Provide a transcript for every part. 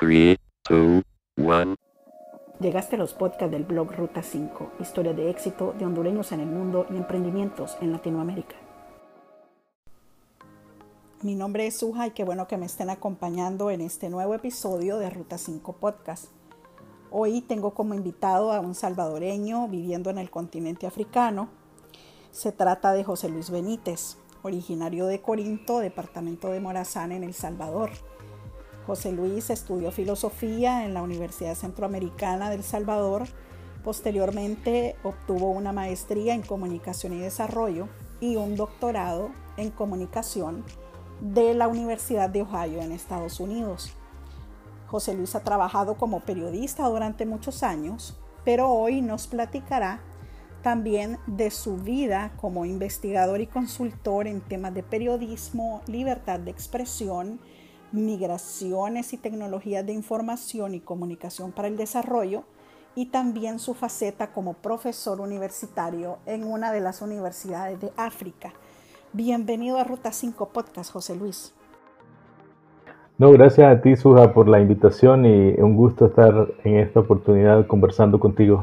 3, 2, 1. Llegaste a los podcasts del blog Ruta 5, historia de éxito de hondureños en el mundo y emprendimientos en Latinoamérica. Mi nombre es Suja y qué bueno que me estén acompañando en este nuevo episodio de Ruta 5 Podcast. Hoy tengo como invitado a un salvadoreño viviendo en el continente africano. Se trata de José Luis Benítez, originario de Corinto, departamento de Morazán en El Salvador. José Luis estudió filosofía en la Universidad Centroamericana del Salvador. Posteriormente obtuvo una maestría en comunicación y desarrollo y un doctorado en comunicación de la Universidad de Ohio en Estados Unidos. José Luis ha trabajado como periodista durante muchos años, pero hoy nos platicará también de su vida como investigador y consultor en temas de periodismo, libertad de expresión, migraciones y tecnologías de información y comunicación para el desarrollo y también su faceta como profesor universitario en una de las universidades de África. Bienvenido a Ruta 5 Podcast, José Luis. No, gracias a ti, Suja, por la invitación y un gusto estar en esta oportunidad conversando contigo.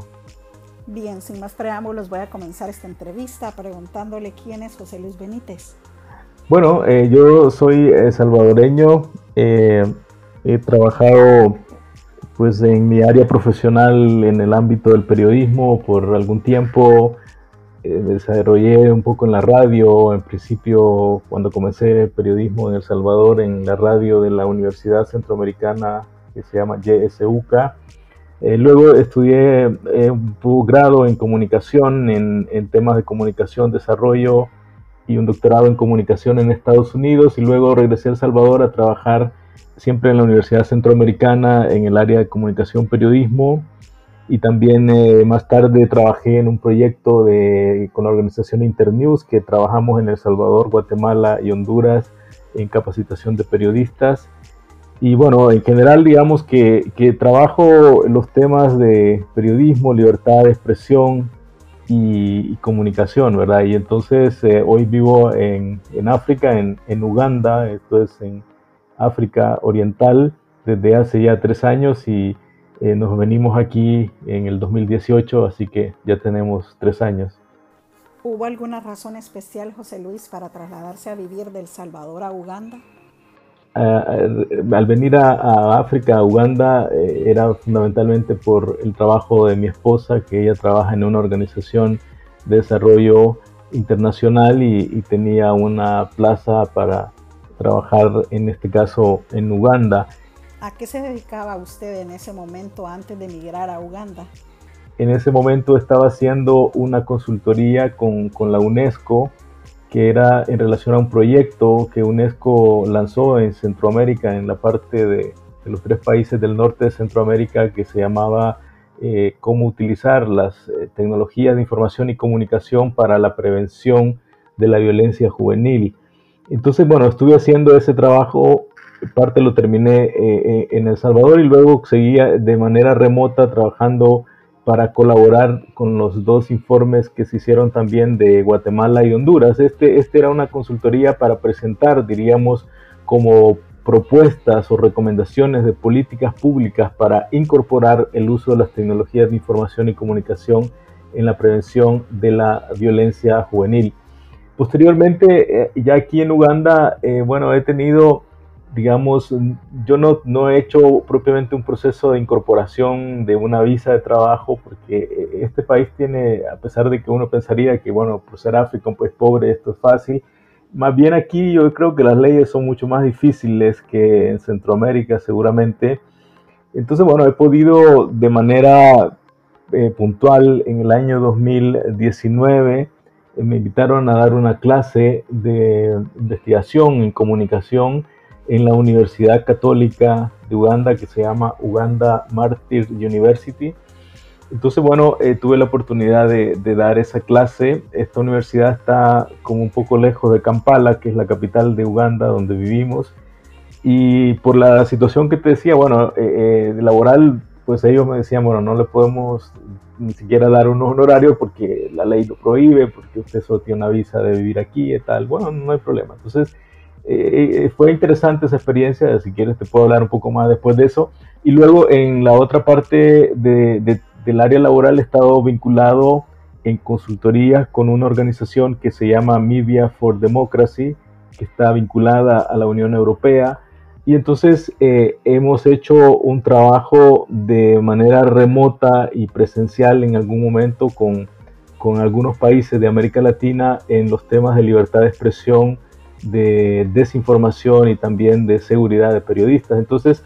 Bien, sin más preámbulos, voy a comenzar esta entrevista preguntándole quién es José Luis Benítez. Bueno, eh, yo soy eh, salvadoreño, eh, he trabajado pues en mi área profesional en el ámbito del periodismo por algún tiempo, me desarrollé un poco en la radio, en principio cuando comencé periodismo en El Salvador en la radio de la Universidad Centroamericana que se llama YSUK. luego estudié un grado en comunicación, en, en temas de comunicación, desarrollo y un doctorado en comunicación en Estados Unidos y luego regresé a El Salvador a trabajar siempre en la Universidad Centroamericana en el área de comunicación periodismo y también eh, más tarde trabajé en un proyecto de, con la organización Internews que trabajamos en El Salvador, Guatemala y Honduras en capacitación de periodistas. Y bueno, en general digamos que, que trabajo los temas de periodismo, libertad de expresión, y, comunicación, ¿verdad? Y entonces eh, hoy vivo en, en África, en, en, Uganda, esto es en África Oriental, desde hace ya tres años y eh, nos venimos aquí en el 2018, así que ya tenemos tres años. ¿Hubo alguna razón especial, José Luis, para trasladarse a vivir del Salvador a Uganda? Al venir a, África, a Uganda, eh, era fundamentalmente por el trabajo de mi esposa, que ella trabaja en una organización de desarrollo internacional y, tenía una plaza para trabajar, en este caso, en Uganda. ¿A qué se dedicaba usted en ese momento antes de emigrar a Uganda? En ese momento estaba haciendo una consultoría con, con la UNESCO que era en relación a un proyecto que UNESCO lanzó en Centroamérica, en la parte de, los tres países del norte de Centroamérica, que se llamaba eh, cómo utilizar las eh, tecnologías de información y comunicación para la prevención de la violencia juvenil. Entonces, bueno, estuve haciendo ese trabajo, parte lo terminé eh, en El Salvador y luego seguía de manera remota trabajando para colaborar con los dos informes que se hicieron también de Guatemala y Honduras. Este, este era una consultoría para presentar, diríamos, como propuestas o recomendaciones de políticas públicas para incorporar el uso de las tecnologías de información y comunicación en la prevención de la violencia juvenil. Posteriormente, eh, ya aquí en Uganda, eh, bueno, he tenido digamos, yo no, no, he hecho propiamente un proceso de incorporación de una visa de trabajo, porque este país tiene, a pesar de que uno pensaría que, bueno, por ser África, pues pobre, esto es fácil, más bien aquí yo creo que las leyes son mucho más difíciles que en Centroamérica seguramente. Entonces, bueno, he podido de manera eh, puntual en el año 2019 eh, me invitaron a dar una clase de investigación en comunicación en la Universidad Católica de Uganda que se llama Uganda Martyr University. Entonces, bueno, eh, tuve la oportunidad de, dar esa clase. Esta universidad está como un poco lejos de Kampala, que es la capital de Uganda, donde vivimos. Y por la situación que te decía, bueno, eh, eh, laboral, pues ellos me decían, bueno, no le podemos ni siquiera dar un honorario porque la ley lo prohíbe, porque usted solo tiene una visa de vivir aquí y tal. Bueno, no hay problema. Entonces, eh, fue interesante esa experiencia, si quieres te puedo hablar un poco más después de eso. Y luego en la otra parte del área laboral he estado vinculado en consultoría con una organización que se llama Media for Democracy, que está vinculada a la Unión Europea. Y entonces eh, hemos hecho un trabajo de manera remota y presencial en algún momento con, con algunos países de América Latina en los temas de libertad de expresión, de desinformación y también de seguridad de periodistas. Entonces,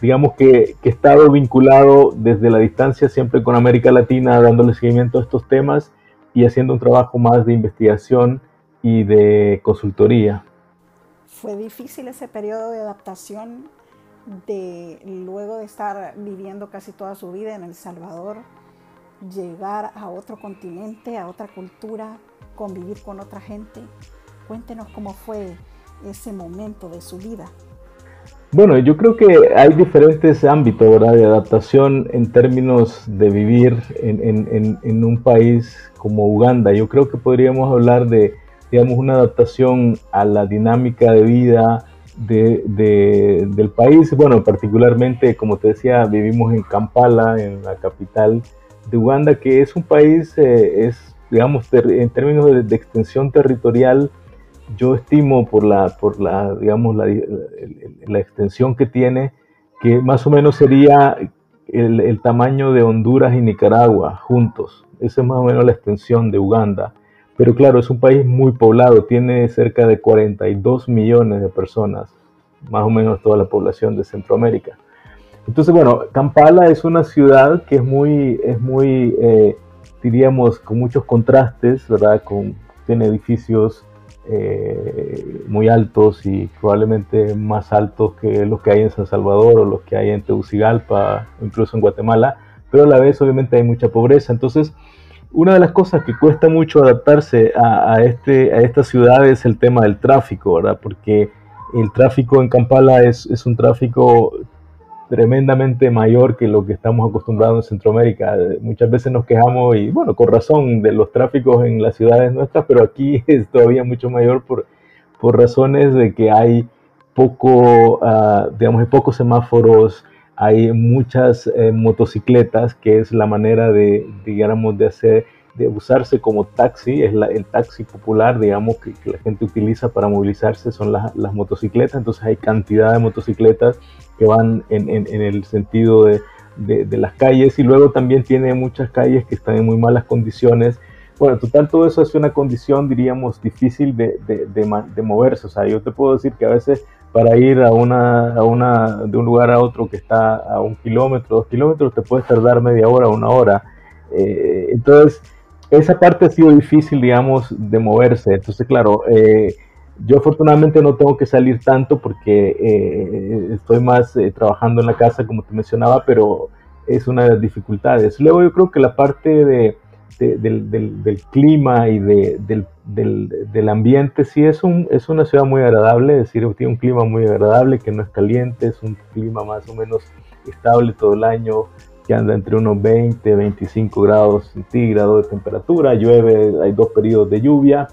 digamos que, que, he estado vinculado desde la distancia siempre con América Latina, dándole seguimiento a estos temas y haciendo un trabajo más de investigación y de consultoría. Fue difícil ese periodo de adaptación de luego de estar viviendo casi toda su vida en El Salvador, llegar a otro continente, a otra cultura, convivir con otra gente. Cuéntenos cómo fue ese momento de su vida. Bueno, yo creo que hay diferentes ámbitos de adaptación en términos de vivir en, un país como Uganda. Yo creo que podríamos hablar de, digamos, una adaptación a la dinámica de vida del país. Bueno, particularmente, como te decía, vivimos en Kampala, en la capital de Uganda, que es un país, eh, es, digamos, en términos de extensión territorial, yo estimo por la, por la digamos, la, la, extensión que tiene, que más o menos sería el, el, tamaño de Honduras y Nicaragua juntos. Esa es más o menos la extensión de Uganda. Pero claro, es un país muy poblado, tiene cerca de 42 millones de personas, más o menos toda la población de Centroamérica. Entonces, bueno, Kampala es una ciudad que es muy, es muy eh, diríamos, con muchos contrastes, ¿verdad? Con, tiene edificios eh, muy altos y probablemente más altos que los que hay en San Salvador o los que hay en Tegucigalpa, incluso en Guatemala, pero a la vez obviamente hay mucha pobreza. Entonces, una de las cosas que cuesta mucho adaptarse a, este, a esta ciudad es el tema del tráfico, ¿verdad? Porque el tráfico en Kampala es, es un tráfico tremendamente mayor que lo que estamos acostumbrados en Centroamérica. Muchas veces nos quejamos, y bueno, con razón, de los tráficos en las ciudades nuestras, pero aquí es todavía mucho mayor por, por razones de que hay poco, uh, digamos, pocos semáforos, hay muchas eh, motocicletas, que es la manera de, digamos, de hacer de usarse como taxi, es el taxi popular, digamos, que, la gente utiliza para movilizarse, son las, motocicletas, entonces hay cantidad de motocicletas que van en, el sentido de, las calles y luego también tiene muchas calles que están en muy malas condiciones. Bueno, total, todo eso es una condición, diríamos, difícil de, de moverse, o sea, yo te puedo decir que a veces para ir a una, a una, de un lugar a otro que está a un kilómetro, dos kilómetros, te puedes tardar media hora, una hora. Eh, entonces, esa parte ha sido difícil, digamos, de moverse. Entonces, claro, eh, yo afortunadamente no tengo que salir tanto porque eh, estoy más eh, trabajando en la casa, como te mencionaba, pero es una de las dificultades. Luego yo creo que la parte de, del, clima y de, del, del, ambiente, sí es, un, es una ciudad muy agradable, es decir, tiene un clima muy agradable, que no es caliente, es un clima más o menos estable todo el año, que anda entre unos 20, 25 grados centígrados de temperatura, llueve, hay dos periodos de lluvia.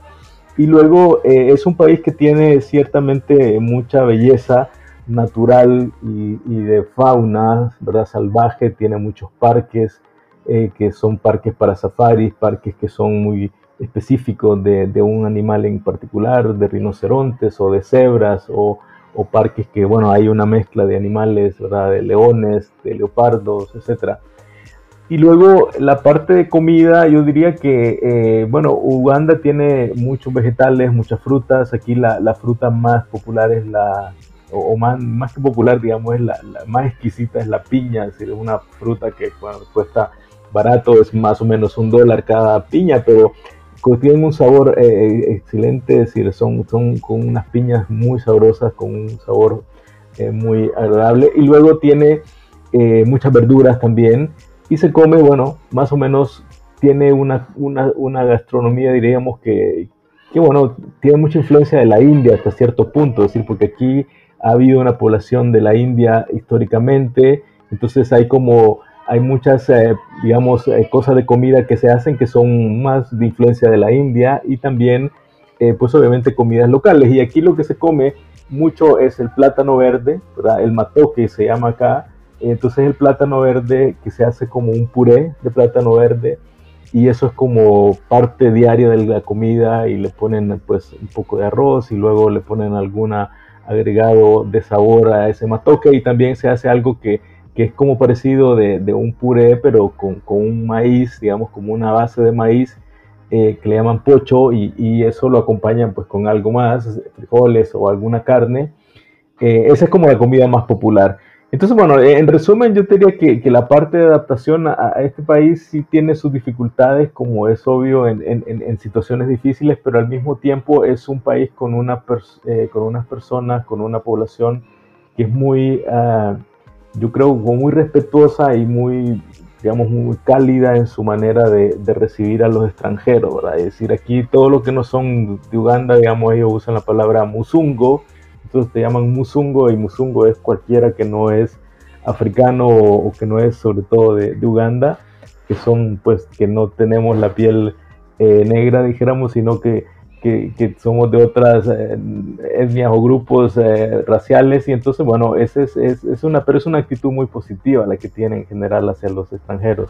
Y luego eh, es un país que tiene ciertamente mucha belleza natural y, de fauna, ¿verdad? Salvaje, tiene muchos parques eh, que son parques para safaris, parques que son muy específicos de, de, un animal en particular, de rinocerontes o de cebras o o parques que, bueno, hay una mezcla de animales, ¿verdad? De leones, de leopardos, etc. Y luego la parte de comida, yo diría que, eh, bueno, Uganda tiene muchos vegetales, muchas frutas. Aquí la, la fruta más popular es la, o, más, más, que popular, digamos, es la, la, más exquisita es la piña, es decir, es una fruta que cuesta barato, es más o menos un dólar cada piña, pero tienen un sabor eh, eh, excelente, es decir, son, son con unas piñas muy sabrosas, con un sabor eh, muy agradable. Y luego tiene muchas verduras también. Y se come, bueno, más o menos tiene una, una, una gastronomía, diríamos, que, que, bueno, tiene mucha influencia de la India hasta cierto punto, es decir, porque aquí ha habido una población de la India históricamente, entonces hay como hay muchas, eh, digamos, eh, cosas de comida que se hacen que son más de influencia de la India y también eh, pues obviamente comidas locales. Y aquí lo que se come mucho es el plátano verde, el matoque se llama acá. Entonces el plátano verde que se hace como un puré de plátano verde y eso es como parte diaria de la comida y le ponen pues un poco de arroz y luego le ponen alguna agregado de sabor a ese matoque y también se hace algo que, que es como parecido de, de un puré pero con, con, un maíz, digamos como una base de maíz eh, que le llaman pocho y, y, eso lo acompañan pues con algo más, frijoles o alguna carne. Eh, esa es como la comida más popular. Entonces, bueno, en resumen, yo diría que, que la parte de adaptación a, este país sí tiene sus dificultades, como es obvio, en, en, en situaciones difíciles, pero al mismo tiempo es un país con, una eh, con unas personas, con una población que es muy, uh, yo creo, muy respetuosa y muy, digamos, muy cálida en su manera de, recibir a los extranjeros, ¿verdad? Es decir, aquí todo lo que no son de Uganda, digamos, ellos usan la palabra musungo, entonces te llaman musungo y musungo es cualquiera que no es africano o, que no es sobre todo de, de, Uganda, que son pues que no tenemos la piel eh, negra, dijéramos, sino que, que, somos de otras eh, etnias o grupos eh, raciales y entonces bueno, es, es, es, una, pero es una actitud muy positiva la que tienen en general hacia los extranjeros.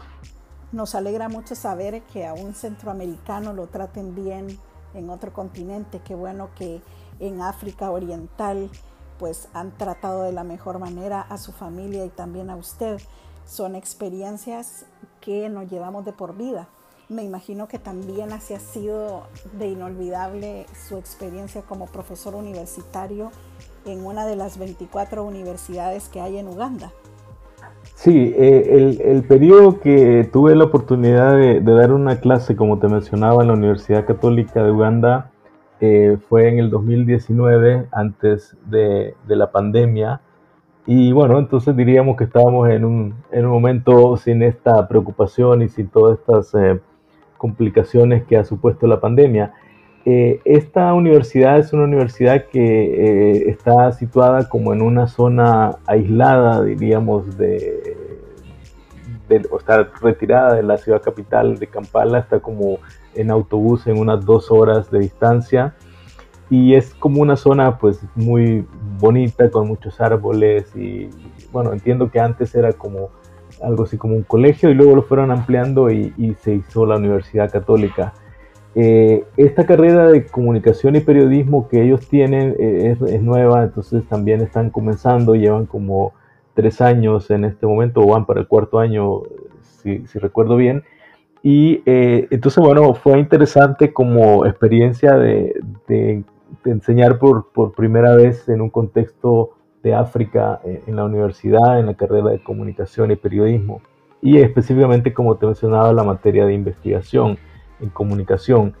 Nos alegra mucho saber que a un centroamericano lo traten bien en otro continente, qué bueno que en África Oriental, pues han tratado de la mejor manera a su familia y también a usted. Son experiencias que nos llevamos de por vida. Me imagino que también así ha sido de inolvidable su experiencia como profesor universitario en una de las 24 universidades que hay en Uganda. Sí, eh, el, el, periodo que tuve la oportunidad de, dar una clase, como te mencionaba, en la Universidad Católica de Uganda, eh, fue en el 2019, antes de, de, la pandemia. Y bueno, entonces diríamos que estábamos en un, en un momento sin esta preocupación y sin todas estas eh, complicaciones que ha supuesto la pandemia. Eh, esta universidad es una universidad que eh, está situada como en una zona aislada, diríamos, de, de, o está retirada de la ciudad capital de Kampala, está como en autobús en unas dos horas de distancia y es como una zona pues muy bonita con muchos árboles y bueno entiendo que antes era como algo así como un colegio y luego lo fueron ampliando y, y se hizo la Universidad Católica. Eh, esta carrera de comunicación y periodismo que ellos tienen eh, es, es, nueva, entonces también están comenzando, llevan como tres años en este momento, o van para el cuarto año, si, si recuerdo bien, y eh, entonces, bueno, fue interesante como experiencia de, de, de enseñar por, por, primera vez en un contexto de África eh, en la universidad, en la carrera de comunicación y periodismo, y específicamente, como te mencionaba, la materia de investigación en comunicación.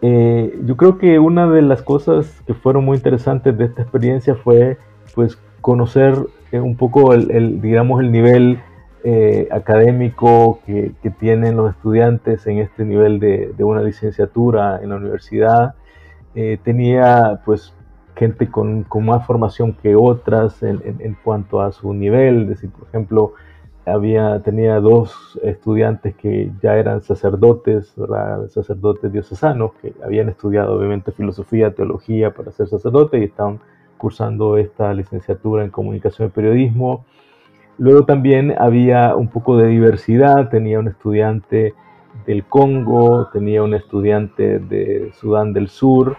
Eh, yo creo que una de las cosas que fueron muy interesantes de esta experiencia fue pues conocer eh, un poco el, digamos el nivel académico que, que, tienen los estudiantes en este nivel de, de una licenciatura en la universidad. Tenía pues gente con, con, más formación que otras en, cuanto a su nivel, decir, por ejemplo, había, tenía dos estudiantes que ya eran sacerdotes, sacerdotes diocesanos, que habían estudiado obviamente filosofía, teología para ser sacerdotes y estaban cursando esta licenciatura en comunicación y periodismo. Luego también había un poco de diversidad, tenía un estudiante del Congo, tenía un estudiante de Sudán del Sur,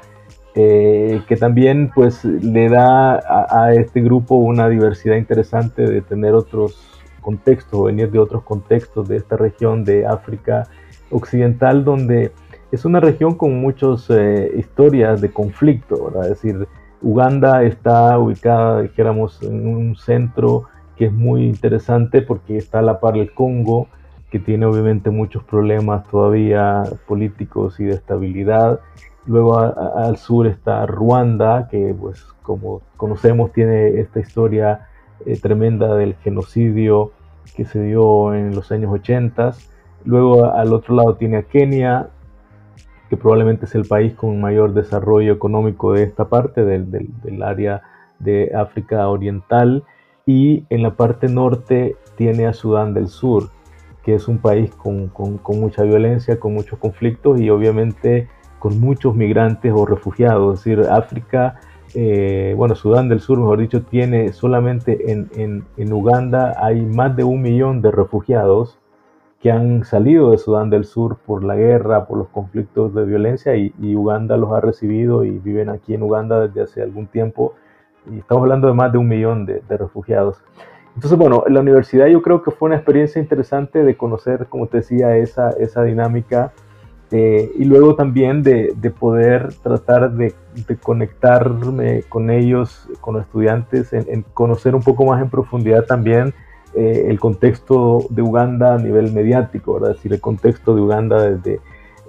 eh, que también pues le da a, este grupo una diversidad interesante de tener otros contextos, venir de otros contextos de esta región de África Occidental, donde es una región con muchas eh, historias de conflicto, ¿verdad? es decir, Uganda está ubicada, dijéramos, en un centro que es muy interesante porque está a la par del Congo, que tiene obviamente muchos problemas todavía políticos y de estabilidad. Luego al sur está Ruanda, que pues como conocemos tiene esta historia eh, tremenda del genocidio que se dio en los años 80. Luego al otro lado tiene a Kenia, que probablemente es el país con mayor desarrollo económico de esta parte, del, del, área de África Oriental y en la parte norte tiene a Sudán del Sur, que es un país con, con mucha violencia, con muchos conflictos y obviamente con muchos migrantes o refugiados. Es decir, África, eh, bueno, Sudán del Sur, mejor dicho, tiene solamente en, en, Uganda hay más de un millón de refugiados que han salido de Sudán del Sur por la guerra, por los conflictos de violencia y, Uganda los ha recibido y viven aquí en Uganda desde hace algún tiempo. Y estamos hablando de más de un millón de, de refugiados. Entonces, bueno, la universidad yo creo que fue una experiencia interesante de conocer, como te decía, esa, esa dinámica eh, y luego también de, de poder tratar de, conectarme con ellos, con los estudiantes, en, conocer un poco más en profundidad también eh, el contexto de Uganda a nivel mediático, ¿verdad? Es decir, el contexto de Uganda desde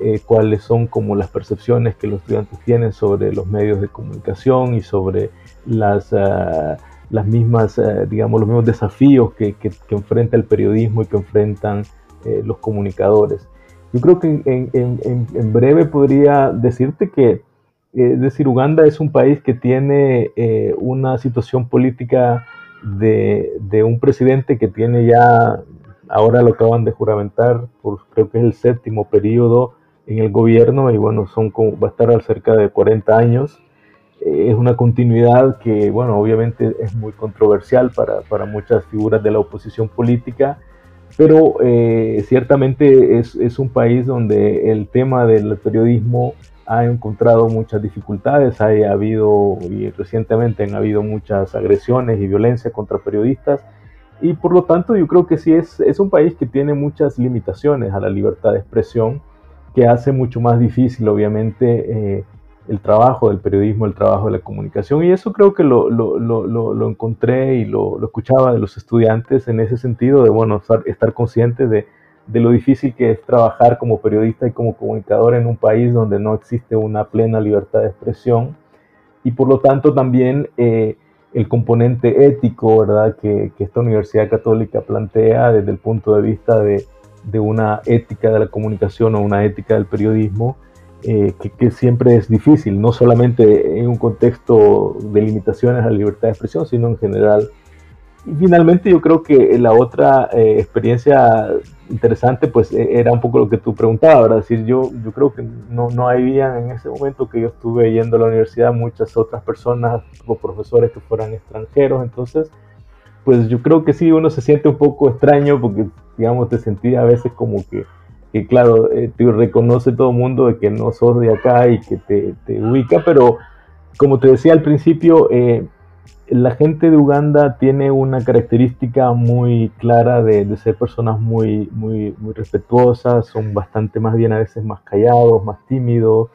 eh, cuáles son como las percepciones que los estudiantes tienen sobre los medios de comunicación y sobre las... Uh, las mismas, eh, digamos, los mismos desafíos que, que, enfrenta el periodismo y que enfrentan eh, los comunicadores. Yo creo que en, en, en breve podría decirte que, eh, decir, Uganda es un país que tiene una situación política de, de, un presidente que tiene ya, ahora lo acaban de juramentar, por, creo que es el séptimo periodo en el gobierno y bueno, son como, va a estar cerca de 40 años. Es una continuidad que, bueno, obviamente es muy controversial para, para muchas figuras de la oposición política, pero eh, ciertamente es, es, un país donde el tema del periodismo ha encontrado muchas dificultades, ha habido, y recientemente han habido muchas agresiones y violencia contra periodistas, y por lo tanto yo creo que sí es, es un país que tiene muchas limitaciones a la libertad de expresión, que hace mucho más difícil, obviamente, eh, el trabajo del periodismo, el trabajo de la comunicación. Y eso creo que lo, lo, lo, lo encontré y lo, escuchaba de los estudiantes en ese sentido, de bueno, estar, estar conscientes de, de, lo difícil que es trabajar como periodista y como comunicador en un país donde no existe una plena libertad de expresión. Y por lo tanto también eh, el componente ético, ¿verdad?, que, que, esta Universidad Católica plantea desde el punto de vista de, de una ética de la comunicación o una ética del periodismo eh, que, siempre es difícil, no solamente en un contexto de limitaciones a la libertad de expresión, sino en general. Y finalmente yo creo que la otra eh, experiencia interesante pues e, era un poco lo que tú preguntabas, ¿verdad? Es decir, yo, yo creo que no, no había en ese momento que yo estuve yendo a la universidad muchas otras personas o profesores que fueran extranjeros, entonces pues yo creo que sí, uno se siente un poco extraño porque digamos te sentía a veces como que que claro, eh, te reconoce todo el mundo de que no sos de acá y que te, te ubica, pero como te decía al principio, eh, la gente de Uganda tiene una característica muy clara de, de, ser personas muy, muy, muy respetuosas, son bastante más bien a veces más callados, más tímidos,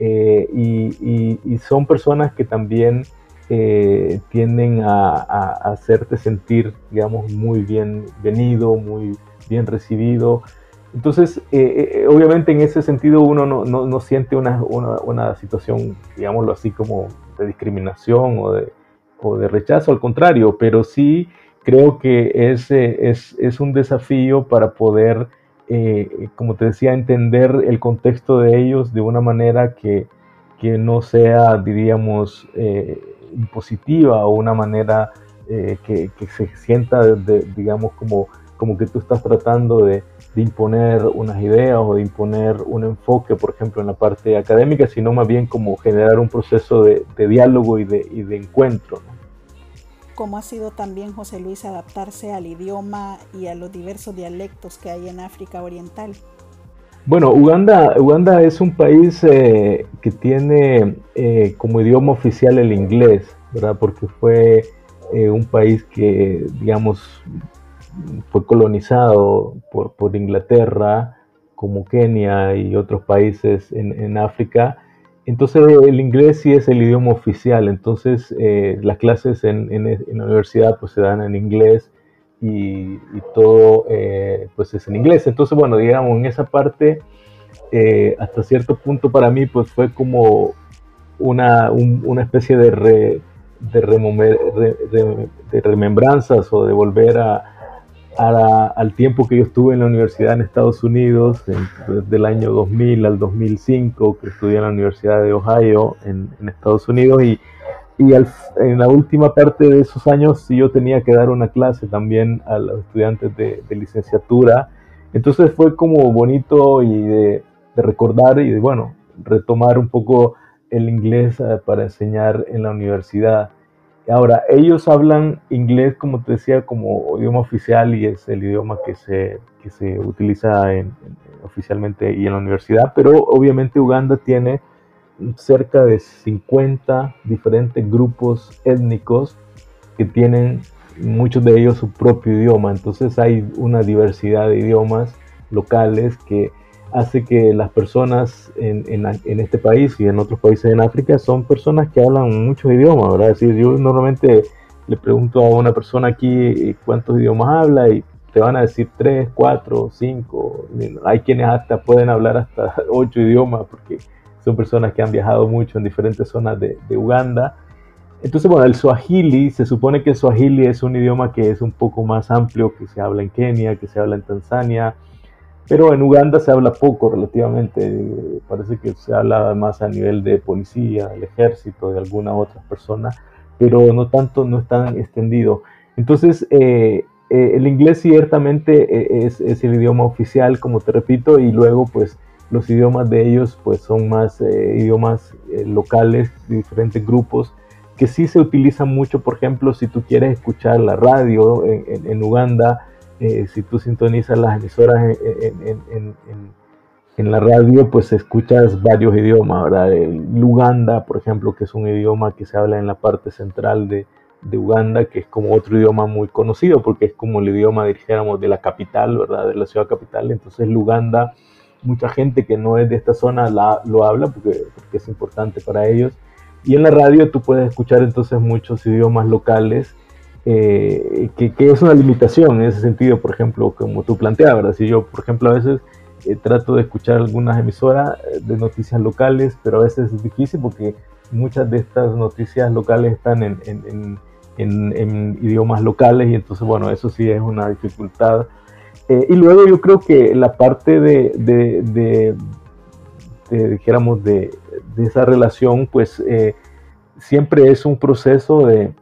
eh, y, y, son personas que también eh, tienden a, a, a, hacerte sentir, digamos, muy bienvenido, muy bien recibido. Entonces, eh, eh, obviamente en ese sentido uno no, no, no siente una, una, situación, digámoslo así, como de discriminación o de, o de rechazo, al contrario, pero sí creo que es, es, es un desafío para poder, eh, como te decía, entender el contexto de ellos de una manera que, que no sea, diríamos, impositiva o una manera que, que, se sienta, digamos, como, como que tú estás tratando de de imponer unas ideas o de imponer un enfoque, por ejemplo, en la parte académica, sino más bien como generar un proceso de, diálogo y de, y de encuentro. ¿Cómo ha sido también, José Luis, adaptarse al idioma y a los diversos dialectos que hay en África Oriental? Bueno, Uganda, Uganda es un país eh, que tiene eh, como idioma oficial el inglés, ¿verdad? Porque fue eh, un país que, digamos, fue colonizado por, Inglaterra, como Kenia y otros países en, África. Entonces el inglés sí es el idioma oficial, entonces eh, las clases en, la universidad pues se dan en inglés y, todo eh, pues es en inglés. Entonces bueno, digamos, en esa parte eh, hasta cierto punto para mí pues fue como una, un, una especie de, de remembranzas o de volver a, al tiempo que yo estuve en la universidad en Estados Unidos, desde el año 2000 al 2005, que estudié en la Universidad de Ohio en, Estados Unidos, y, y en la última parte de esos años yo tenía que dar una clase también a los estudiantes de, licenciatura. Entonces fue como bonito y de, recordar y de, bueno, retomar un poco el inglés eh, para enseñar en la universidad. Ahora, ellos hablan inglés, como te decía, como idioma oficial y es el idioma que se, que se utiliza en, oficialmente y en la universidad, pero obviamente Uganda tiene cerca de 50 diferentes grupos étnicos que tienen muchos de ellos su propio idioma, entonces hay una diversidad de idiomas locales que hace que las personas en, en, este país y en otros países en África son personas que hablan muchos idiomas, ¿verdad? Es yo normalmente le pregunto a una persona aquí eh, cuántos idiomas habla y te van a decir tres, cuatro, cinco. Hay quienes hasta pueden hablar hasta ocho idiomas porque son personas que han viajado mucho en diferentes zonas de, de Uganda. Entonces, bueno, el Swahili, se supone que el Swahili es un idioma que es un poco más amplio, que se habla en Kenia, que se habla en Tanzania, pero en Uganda se habla poco relativamente, parece que se habla más a nivel de policía, del ejército, de alguna otra persona, pero no tanto, no es tan extendido. Entonces, eh, eh, el inglés ciertamente eh, es, es, el idioma oficial, como te repito, y luego pues los idiomas de ellos pues son más idiomas locales, de diferentes grupos, que sí se utilizan mucho, por ejemplo, si tú quieres escuchar la radio en, en Uganda, eh, si tú sintonizas las emisoras en, la radio, pues escuchas varios idiomas, ¿verdad? El Luganda, por ejemplo, que es un idioma que se habla en la parte central de, Uganda, que es como otro idioma muy conocido, porque es como el idioma, dijéramos, de la capital, ¿verdad? De la ciudad capital. Entonces, Luganda, mucha gente que no es de esta zona la, lo habla porque, porque es importante para ellos. Y en la radio tú puedes escuchar entonces muchos idiomas locales eh, que, es una limitación en ese sentido, por ejemplo, como tú planteabas, si yo, por ejemplo, a veces eh, trato de escuchar algunas emisoras eh, de noticias locales, pero a veces es difícil porque muchas de estas noticias locales están en, idiomas locales y entonces, bueno, eso sí es una dificultad. y luego yo creo que la parte de, de, de dijéramos, de, esa relación, pues siempre es un proceso de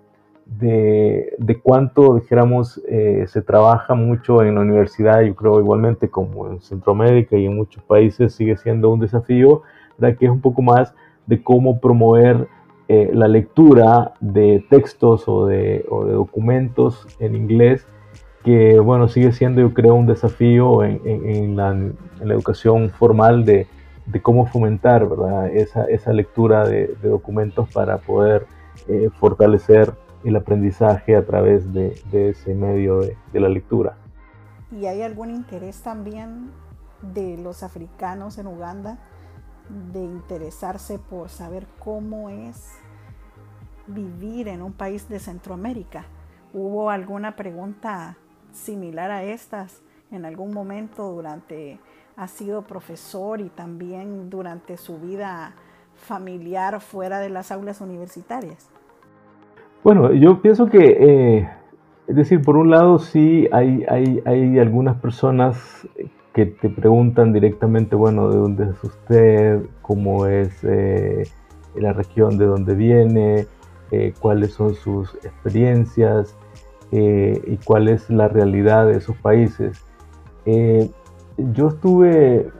de, de cuánto, dijéramos, eh, se trabaja mucho en la universidad, yo creo igualmente como en Centroamérica y en muchos países sigue siendo un desafío, ¿verdad? que es un poco más de cómo promover eh, la lectura de textos o de, o de, documentos en inglés, que bueno, sigue siendo yo creo un desafío en, en, la, en la, educación formal de, de cómo fomentar ¿verdad? Esa, esa lectura de, documentos para poder eh, fortalecer el aprendizaje a través de, ese medio de, la lectura. ¿Y hay algún interés también de los africanos en Uganda de interesarse por saber cómo es vivir en un país de Centroamérica? ¿Hubo alguna pregunta similar a estas en algún momento durante, ha sido profesor y también durante su vida familiar fuera de las aulas universitarias? Bueno, yo pienso que, eh, es decir, por un lado sí hay, hay, hay, algunas personas que te preguntan directamente, bueno, ¿de dónde es usted? ¿Cómo es eh, la región de donde viene? Eh, ¿Cuáles son sus experiencias? ¿Y cuál es la realidad de esos países? yo estuve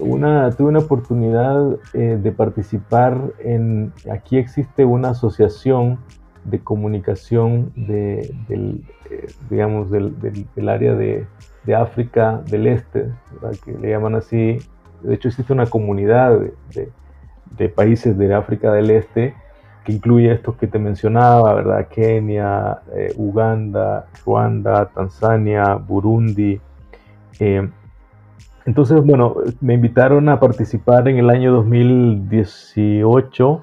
una, tuve una oportunidad de participar en, aquí existe una asociación de comunicación de, del, eh, digamos, del, área de, de, África del Este, que le llaman así. De hecho, existe una comunidad de, países de África del Este que incluye estos que te mencionaba, ¿verdad? Kenia, eh, Uganda, Ruanda, Tanzania, Burundi. Eh, entonces, bueno, me invitaron a participar en el año 2018,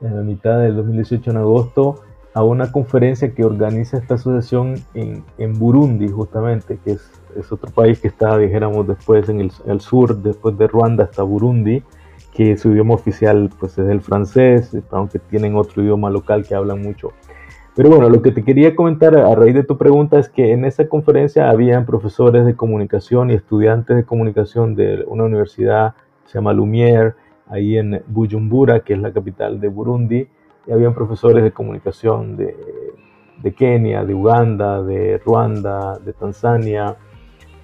en la mitad del 2018 en agosto, a una conferencia que organiza esta asociación en, en Burundi, justamente, que es, es, otro país que está, dijéramos, después en el, sur, después de Ruanda hasta Burundi, que su idioma oficial pues, es el francés, aunque tienen otro idioma local que hablan mucho. Pero bueno, lo que te quería comentar a raíz de tu pregunta es que en esa conferencia habían profesores de comunicación y estudiantes de comunicación de una universidad, se llama Lumière, ahí en Bujumbura, que es la capital de Burundi, y habían profesores de comunicación de, de, Kenia, de Uganda, de Ruanda, de Tanzania.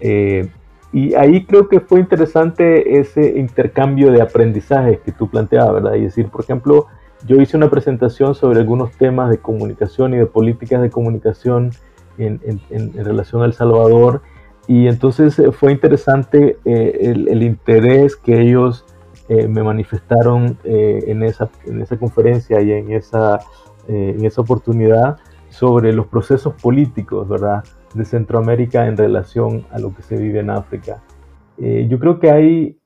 Eh, y ahí creo que fue interesante ese intercambio de aprendizaje que tú planteabas, ¿verdad? Y decir, por ejemplo, yo hice una presentación sobre algunos temas de comunicación y de políticas de comunicación en, relación a El Salvador. Y entonces eh, fue interesante eh, el, interés que ellos eh, me manifestaron en, esa, en esa conferencia y en esa, en esa oportunidad sobre los procesos políticos, ¿verdad? De Centroamérica en relación a lo que se vive en África. yo creo que hay,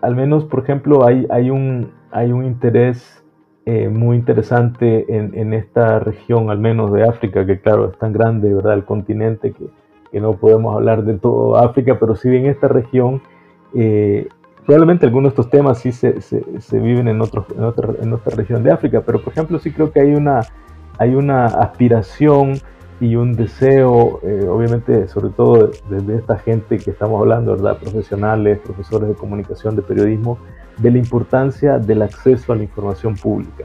al menos, por ejemplo, hay, hay, un, hay un interés eh, muy interesante en, esta región, al menos de África, que claro, es tan grande, ¿verdad? El continente que, que no podemos hablar de todo África, pero sí en esta región, eh, probablemente algunos de estos temas sí se, se, viven en, otros, en, otra, en otra región de África, pero por ejemplo sí creo que hay una, hay una aspiración y un deseo, eh, obviamente, sobre todo desde esta gente que estamos hablando, ¿verdad? Profesionales, profesores de comunicación, de periodismo, de la importancia del acceso a la información pública.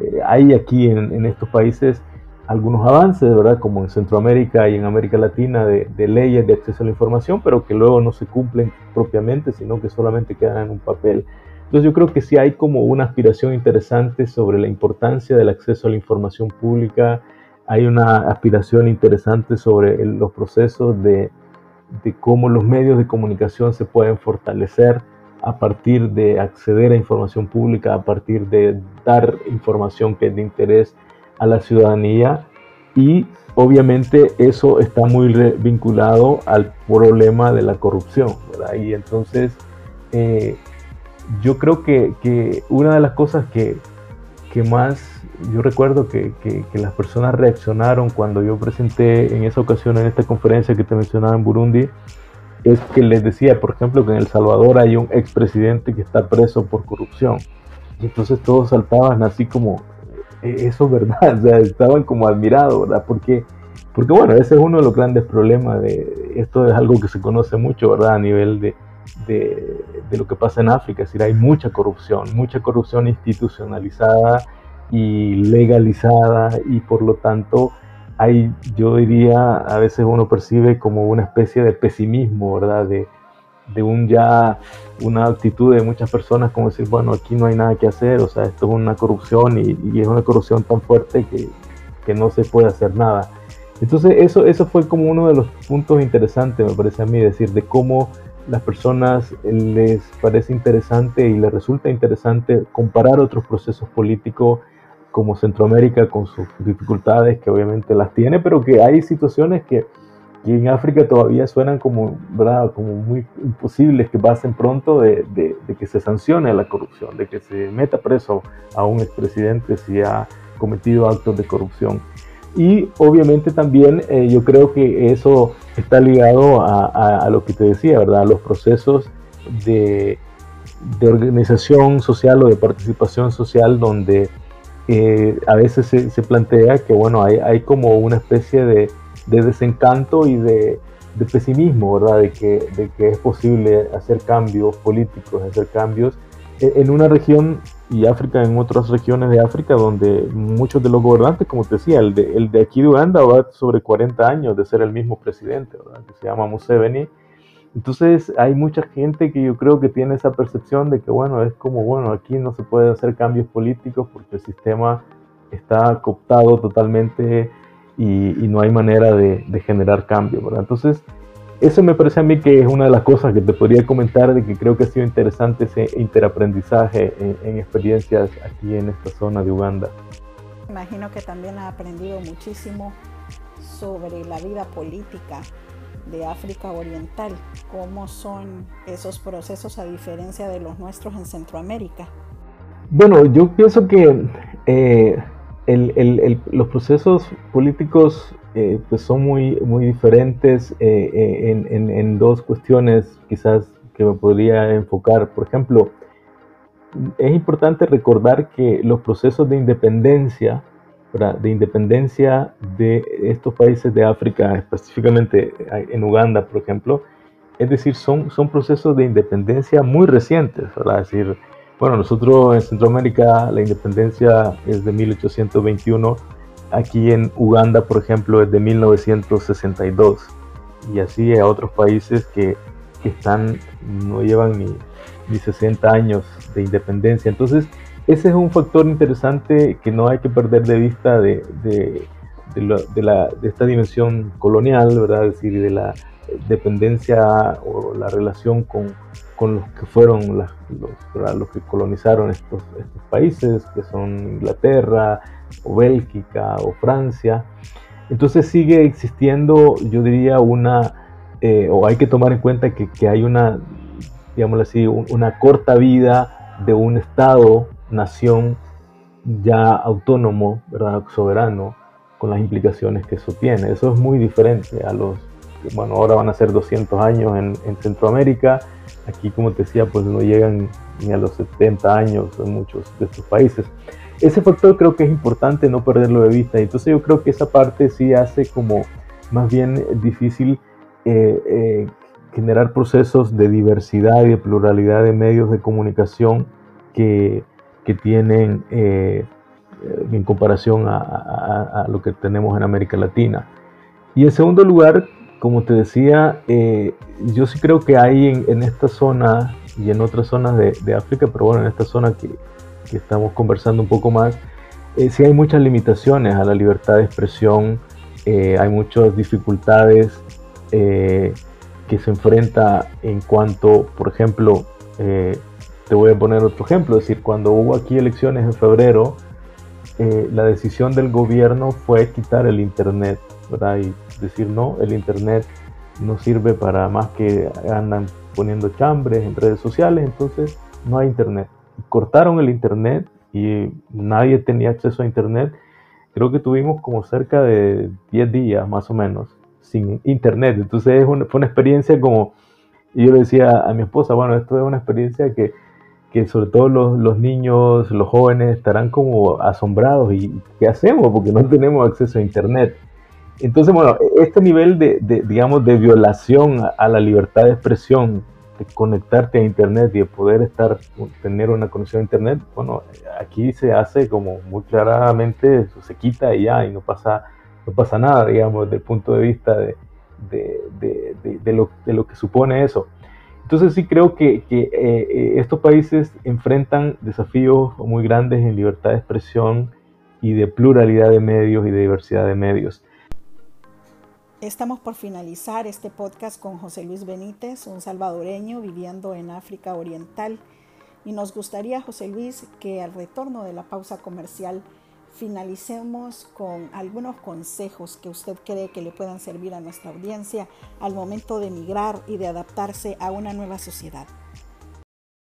Eh, hay aquí en, estos países algunos avances, ¿verdad? Como en Centroamérica y en América Latina, de, leyes de acceso a la información, pero que luego no se cumplen propiamente, sino que solamente quedan en un papel. Entonces yo creo que sí hay como una aspiración interesante sobre la importancia del acceso a la información pública, hay una aspiración interesante sobre los procesos de, de cómo los medios de comunicación se pueden fortalecer a partir de acceder a información pública, a partir de dar información que es de interés a la ciudadanía y obviamente eso está muy vinculado al problema de la corrupción. Y entonces eh, yo creo que, que, una de las cosas que, que más yo recuerdo que, que, las personas reaccionaron cuando yo presenté en esa ocasión en esta conferencia que te mencionaba en Burundi, es que les decía, por ejemplo, que en El Salvador hay un expresidente que está preso por corrupción. Y entonces todos saltaban así como, eso es verdad, estaban como admirados, ¿verdad? Porque, porque bueno, ese es uno de los grandes problemas de, esto es algo que se conoce mucho, ¿verdad? A nivel de, de, de lo que pasa en África, es decir, hay mucha corrupción, mucha corrupción institucionalizada y legalizada y por lo tanto hay, yo diría, a veces uno percibe como una especie de pesimismo, ¿verdad? De, de un ya, una actitud de muchas personas como decir, bueno, aquí no hay nada que hacer, o sea, esto es una corrupción y, es una corrupción tan fuerte que, que, no se puede hacer nada. Entonces eso, eso fue como uno de los puntos interesantes, me parece a mí, decir, de cómo las personas les parece interesante y les resulta interesante comparar otros procesos políticos como Centroamérica con sus dificultades que obviamente las tiene, pero que hay situaciones que, en África todavía suenan como, ¿verdad? como muy imposibles que pasen pronto de, de, que se sancione la corrupción, de que se meta preso a un expresidente si ha cometido actos de corrupción. Y obviamente también eh, yo creo que eso está ligado a, a, lo que te decía, ¿verdad? A los procesos de, de organización social o de participación social donde eh, a veces se, plantea que bueno, hay, hay como una especie de, desencanto y de, pesimismo, ¿verdad? De que, de que es posible hacer cambios políticos, hacer cambios e, en una región y África en otras regiones de África donde muchos de los gobernantes, como te decía, el de, el de aquí de Uganda va sobre 40 años de ser el mismo presidente, ¿verdad? Que se llama Museveni entonces hay mucha gente que yo creo que tiene esa percepción de que, bueno, es como, bueno, aquí no se puede hacer cambios políticos porque el sistema está cooptado totalmente y, no hay manera de, generar cambio, ¿verdad? Entonces, eso me parece a mí que es una de las cosas que te podría comentar de que creo que ha sido interesante ese interaprendizaje en, en experiencias aquí en esta zona de Uganda. Imagino que también ha aprendido muchísimo sobre la vida política de África Oriental, cómo son esos procesos a diferencia de los nuestros en Centroamérica. Bueno, yo pienso que eh, los procesos políticos eh, pues son muy, muy diferentes eh, en, en, dos cuestiones quizás que me podría enfocar. Por ejemplo, es importante recordar que los procesos de independencia de independencia de estos países de África, específicamente en Uganda, por ejemplo, es decir, son, son procesos de independencia muy recientes, ¿verdad? Decir, bueno, nosotros en Centroamérica la independencia es de 1821, aquí en Uganda, por ejemplo, es de 1962, y así hay otros países que, que están, no llevan ni, ni 60 años de independencia. Entonces, ese es un factor interesante que no hay que perder de vista de, de, de, la, de esta dimensión colonial, ¿verdad? Decir, de la dependencia o la relación con, con los que fueron los, los, que colonizaron estos, estos países, que son Inglaterra o Bélgica o Francia. Entonces sigue existiendo, yo diría, una, eh, o hay que tomar en cuenta que, que hay una, digámoslo así, una corta vida de un Estado, nación ya autónomo, ¿verdad? soberano, con las implicaciones que eso tiene. Eso es muy diferente a los, bueno, ahora van a ser 200 años en, en Centroamérica, aquí como te decía, pues no llegan ni a los 70 años en muchos de estos países ese factor creo que es importante no perderlo de vista. Entonces yo creo que esa parte sí hace como más bien difícil eh, eh, generar procesos de diversidad y de pluralidad de medios de comunicación que, que tienen eh, en comparación a, a, lo que tenemos en América Latina. Y en segundo lugar, como te decía, yo sí creo que hay en, esta zona y en otras zonas de, África, pero bueno, en esta zona que, estamos conversando un poco más, eh, sí hay muchas limitaciones a la libertad de expresión, eh, hay muchas dificultades eh, que se enfrenta en cuanto, por ejemplo, eh, te voy a poner otro ejemplo, es decir, cuando hubo aquí elecciones en febrero, la decisión del gobierno fue quitar el Internet, Y decir, no, el Internet no sirve para más que andan poniendo chambres en redes sociales, entonces no hay Internet cortaron el internet y nadie tenía acceso a internet. Creo que tuvimos como cerca de 10 días más o menos sin internet. Entonces fue una experiencia como, y yo le decía a mi esposa, bueno, esto es una experiencia que, que sobre todo los, los, niños, los jóvenes estarán como asombrados y ¿qué hacemos? Porque no tenemos acceso a internet. Entonces, bueno, este nivel de, de digamos, de violación a la libertad de expresión de conectarte a internet y de poder estar, tener una conexión a internet, bueno, aquí se hace como muy claramente, se quita y ya, y no pasa, no pasa nada, digamos, desde el punto de vista de, de, de, lo, lo, que supone eso. Entonces sí creo que, que eh, eh, estos países enfrentan desafíos muy grandes en libertad de expresión y de pluralidad de medios y de diversidad de medios. Estamos por finalizar este podcast con José Luis Benítez, un salvadoreño viviendo en África Oriental. Y nos gustaría, José Luis, que al retorno de la pausa comercial finalicemos con algunos consejos que usted cree que le puedan servir a nuestra audiencia al momento de emigrar y de adaptarse a una nueva sociedad.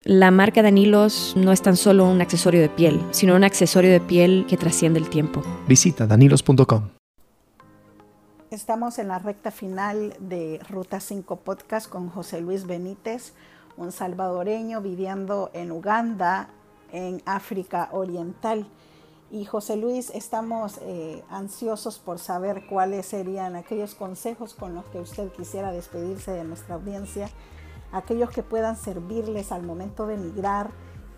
La marca Danilos no es tan solo un accesorio de piel, sino un accesorio de piel que trasciende el tiempo. Visita danilos.com. Estamos en la recta final de Ruta 5 Podcast con José Luis Benítez, un salvadoreño viviendo en Uganda, en África Oriental. Y José Luis, estamos eh, ansiosos por saber cuáles serían aquellos consejos con los que usted quisiera despedirse de nuestra audiencia, aquellos que puedan servirles al momento de emigrar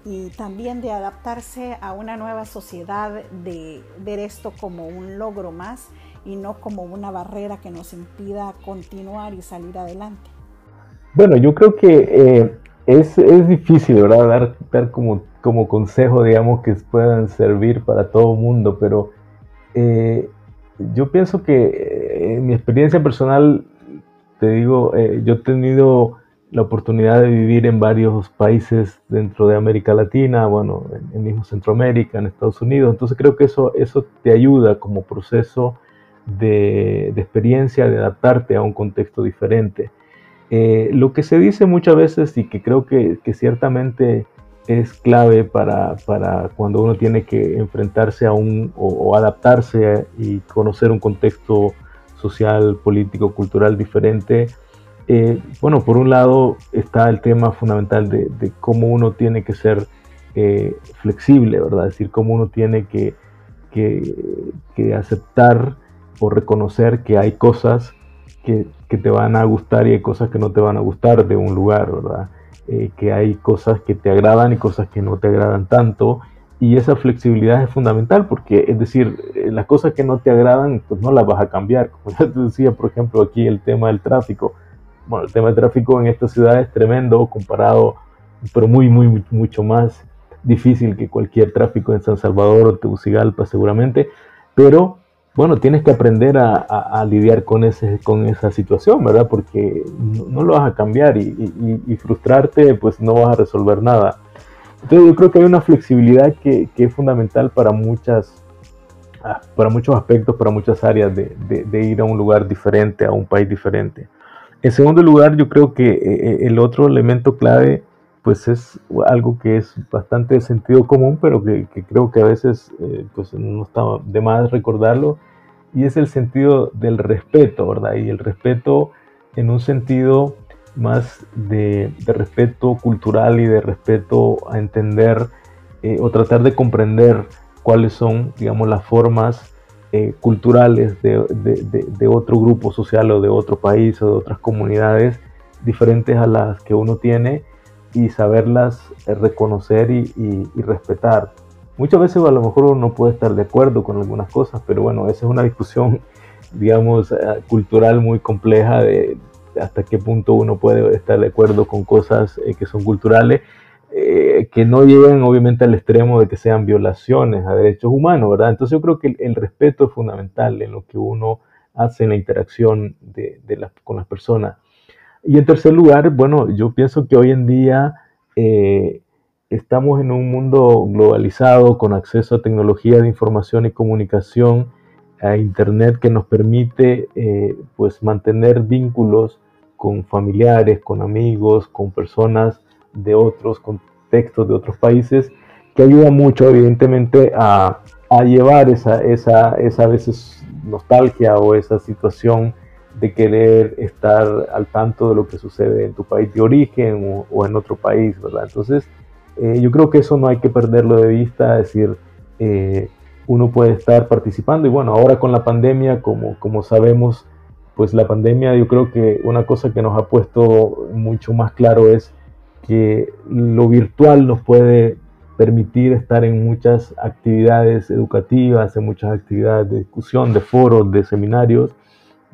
y también de adaptarse a una nueva sociedad, de ver esto como un logro más y no como una barrera que nos impida continuar y salir adelante. Bueno, yo creo que eh, es, es, difícil, ¿verdad? Dar, dar como, como consejo, digamos, que puedan servir para todo el mundo, pero eh, yo pienso que eh, en mi experiencia personal, te digo, yo he tenido la oportunidad de vivir en varios países dentro de América Latina, bueno, en, en mismo Centroamérica, en Estados Unidos, entonces creo que eso, eso te ayuda como proceso de, experiencia, de adaptarte a un contexto diferente. Eh, lo que se dice muchas veces y que creo que, ciertamente es clave para, cuando uno tiene que enfrentarse a un o, adaptarse y conocer un contexto social, político, cultural diferente. Eh, bueno, por un lado está el tema fundamental de, cómo uno tiene que ser eh, flexible, ¿verdad? Es decir, cómo uno tiene que, que aceptar o reconocer que hay cosas que, que, te van a gustar y hay cosas que no te van a gustar de un lugar, ¿verdad? Eh, que hay cosas que te agradan y cosas que no te agradan tanto. Y esa flexibilidad es fundamental porque, es decir, eh, las cosas que no te agradan, pues no las vas a cambiar. Como ya te decía, por ejemplo, aquí el tema del tráfico. bueno, el tema de tráfico en esta ciudad es tremendo comparado, pero muy, muy, mucho más difícil que cualquier tráfico en San Salvador o Tegucigalpa seguramente, pero bueno, tienes que aprender a, lidiar con, esa situación, ¿verdad? Porque no, lo vas a cambiar y, frustrarte, pues no vas a resolver nada. Entonces yo creo que hay una flexibilidad que, es fundamental para muchas, ah, para muchos aspectos, para muchas áreas de, de, ir a un lugar diferente, a un país diferente. En segundo lugar, yo creo que eh, eh, el otro elemento clave pues es algo que es bastante de sentido común, pero que, creo que a veces eh, pues no está de más recordarlo, y es el sentido del respeto, ¿verdad? Y el respeto en un sentido más de, respeto cultural y de respeto a entender eh, o tratar de comprender cuáles son, digamos, las formas eh, culturales de, de, otro grupo social o de otro país o de otras comunidades diferentes a las que uno tiene y saberlas eh, reconocer y, respetar. Muchas veces a lo mejor uno no puede estar de acuerdo con algunas cosas, pero bueno, esa es una discusión, digamos, eh, cultural muy compleja de hasta qué punto uno puede estar de acuerdo con cosas eh, que son culturales, que no llegan obviamente al extremo de que sean violaciones a derechos humanos, ¿verdad? Entonces yo creo que el, respeto es fundamental en lo que uno hace en la interacción de, con las personas. Y en tercer lugar, bueno, yo pienso que hoy en día eh, estamos en un mundo globalizado con acceso a tecnología de información y comunicación, a Internet que nos permite eh, pues mantener vínculos con familiares, con amigos, con personas de otros contextos, de otros países, que ayuda mucho evidentemente a, a llevar esa, esa, esa a veces nostalgia o esa situación de querer estar al tanto de lo que sucede en tu país de origen o, en otro país, ¿verdad? Entonces, eh, yo creo que eso no hay que perderlo de vista, es decir, eh, uno puede estar participando y bueno, ahora con la pandemia, como, como sabemos, pues la pandemia yo creo que una cosa que nos ha puesto mucho más claro es que lo virtual nos puede permitir estar en muchas actividades educativas, en muchas actividades de discusión, de foros, de seminarios,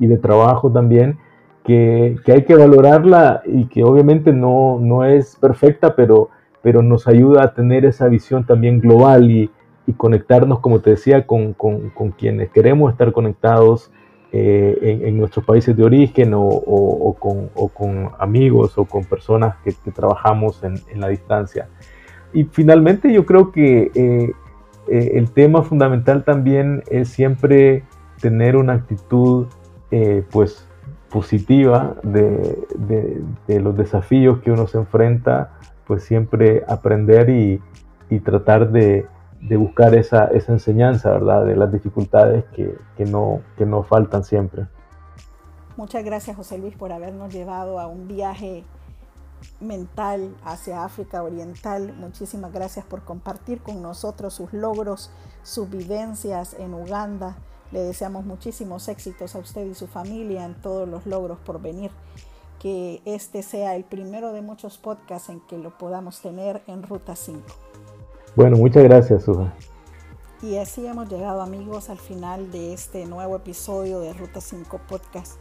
y de trabajo también, que, que, hay que valorarla y que obviamente no, no es perfecta, pero, pero nos ayuda a tener esa visión también global y, y conectarnos, como te decía, con, con, con quienes queremos estar conectados eh, en, en, nuestros países de origen o, o, con, o, con, amigos o con personas que, que trabajamos en, en, la distancia. Y finalmente yo creo que eh, eh, el tema fundamental también es siempre tener una actitud eh, pues positiva de, los desafíos que uno se enfrenta, pues siempre aprender y, tratar de, buscar esa, enseñanza, ¿verdad? De las dificultades que, no, que no faltan siempre. Muchas gracias José Luis por habernos llevado a un viaje mental hacia África Oriental. Muchísimas gracias por compartir con nosotros sus logros, sus vivencias en Uganda le deseamos muchísimos éxitos a usted y su familia en todos los logros por venir. Que este sea el primero de muchos podcasts en que lo podamos tener en Ruta 5. Bueno, muchas gracias, Suja. Y así hemos llegado amigos al final de este nuevo episodio de Ruta 5 Podcast.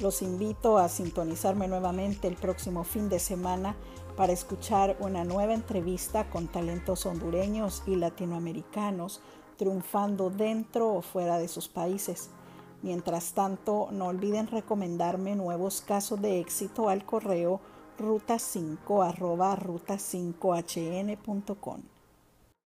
Los invito a sintonizarme nuevamente el próximo fin de semana para escuchar una nueva entrevista con talentos hondureños y latinoamericanos triunfando dentro o fuera de sus países. Mientras tanto, no olviden recomendarme nuevos casos de éxito al correo ruta5 ruta5hn.com.